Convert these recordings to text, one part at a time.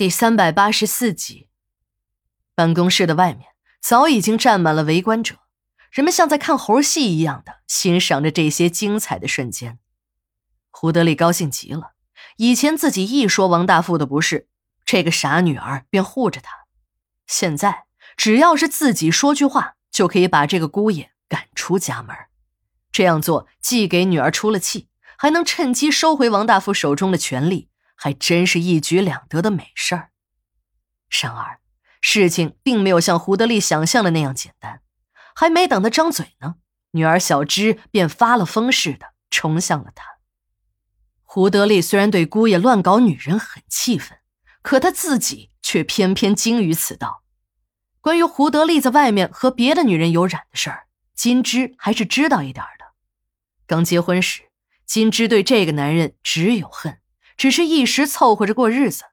第三百八十四集，办公室的外面早已经站满了围观者，人们像在看猴戏一样的欣赏着这些精彩的瞬间。胡德利高兴极了，以前自己一说王大富的不是，这个傻女儿便护着他，现在只要是自己说句话，就可以把这个姑爷赶出家门。这样做既给女儿出了气，还能趁机收回王大富手中的权力。还真是一举两得的美事儿。然而，事情并没有像胡德利想象的那样简单。还没等他张嘴呢，女儿小芝便发了疯似的冲向了他。胡德利虽然对姑爷乱搞女人很气愤，可他自己却偏偏精于此道。关于胡德利在外面和别的女人有染的事儿，金枝还是知道一点的。刚结婚时，金枝对这个男人只有恨。只是一时凑合着过日子，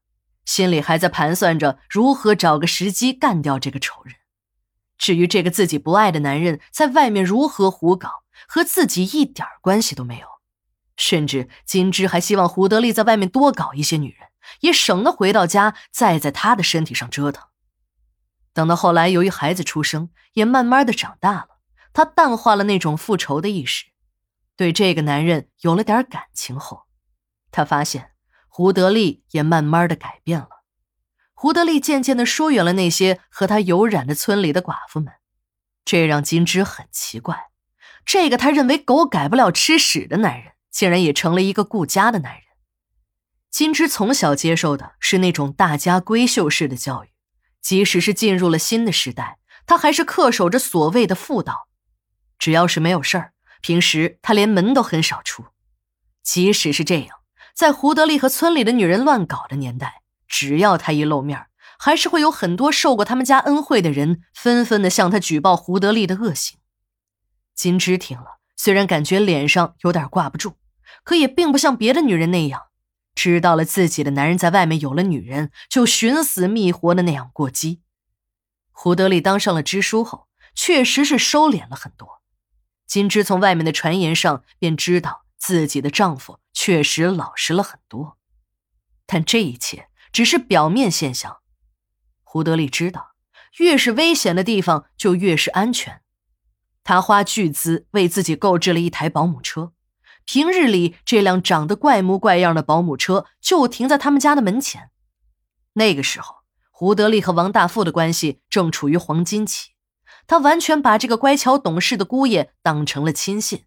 心里还在盘算着如何找个时机干掉这个仇人。至于这个自己不爱的男人在外面如何胡搞，和自己一点关系都没有。甚至金枝还希望胡德利在外面多搞一些女人，也省得回到家再在他的身体上折腾。等到后来，由于孩子出生，也慢慢的长大了，他淡化了那种复仇的意识，对这个男人有了点感情后，他发现。胡德利也慢慢的改变了，胡德利渐渐的疏远了那些和他有染的村里的寡妇们，这让金枝很奇怪。这个他认为狗改不了吃屎的男人，竟然也成了一个顾家的男人。金枝从小接受的是那种大家闺秀式的教育，即使是进入了新的时代，他还是恪守着所谓的妇道。只要是没有事儿，平时他连门都很少出。即使是这样。在胡德利和村里的女人乱搞的年代，只要他一露面，还是会有很多受过他们家恩惠的人纷纷的向他举报胡德利的恶行。金枝听了，虽然感觉脸上有点挂不住，可也并不像别的女人那样，知道了自己的男人在外面有了女人，就寻死觅活的那样过激。胡德利当上了支书后，确实是收敛了很多。金枝从外面的传言上便知道自己的丈夫。确实老实了很多，但这一切只是表面现象。胡德利知道，越是危险的地方就越是安全。他花巨资为自己购置了一台保姆车，平日里这辆长得怪模怪样的保姆车就停在他们家的门前。那个时候，胡德利和王大富的关系正处于黄金期，他完全把这个乖巧懂事的姑爷当成了亲信。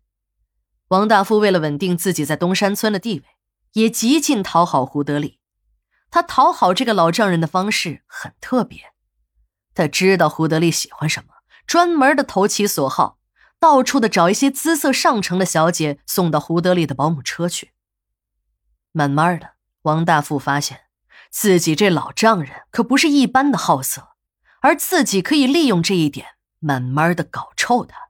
王大富为了稳定自己在东山村的地位，也极尽讨好胡德利。他讨好这个老丈人的方式很特别，他知道胡德利喜欢什么，专门的投其所好，到处的找一些姿色上乘的小姐送到胡德利的保姆车去。慢慢的，王大富发现自己这老丈人可不是一般的好色，而自己可以利用这一点，慢慢的搞臭他。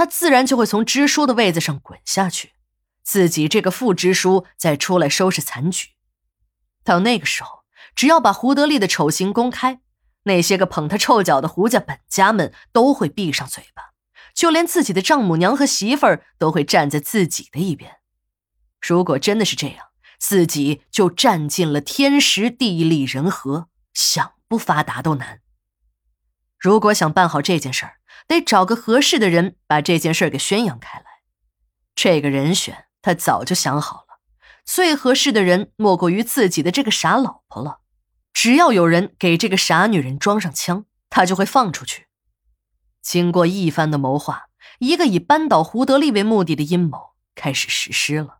他自然就会从支书的位子上滚下去，自己这个副支书再出来收拾残局。到那个时候，只要把胡德利的丑行公开，那些个捧他臭脚的胡家本家们都会闭上嘴巴，就连自己的丈母娘和媳妇儿都会站在自己的一边。如果真的是这样，自己就占尽了天时地利人和，想不发达都难。如果想办好这件事儿，得找个合适的人把这件事给宣扬开来。这个人选他早就想好了，最合适的人莫过于自己的这个傻老婆了。只要有人给这个傻女人装上枪，他就会放出去。经过一番的谋划，一个以扳倒胡德利为目的的阴谋开始实施了。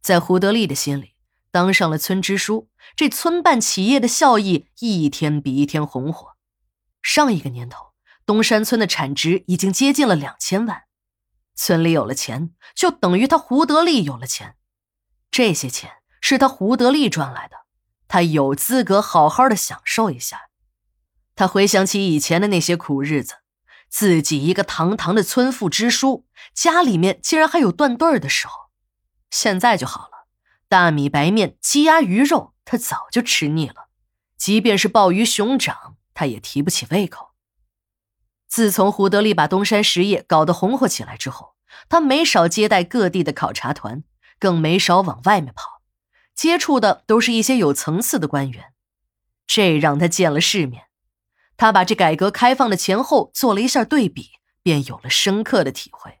在胡德利的心里，当上了村支书，这村办企业的效益一天比一天红火。上一个年头。东山村的产值已经接近了两千万，村里有了钱，就等于他胡德利有了钱。这些钱是他胡德利赚来的，他有资格好好的享受一下。他回想起以前的那些苦日子，自己一个堂堂的村副支书，家里面竟然还有断顿的时候。现在就好了，大米白面、鸡鸭鱼肉，他早就吃腻了，即便是鲍鱼熊掌，他也提不起胃口。自从胡德利把东山实业搞得红火起来之后，他没少接待各地的考察团，更没少往外面跑，接触的都是一些有层次的官员，这让他见了世面。他把这改革开放的前后做了一下对比，便有了深刻的体会。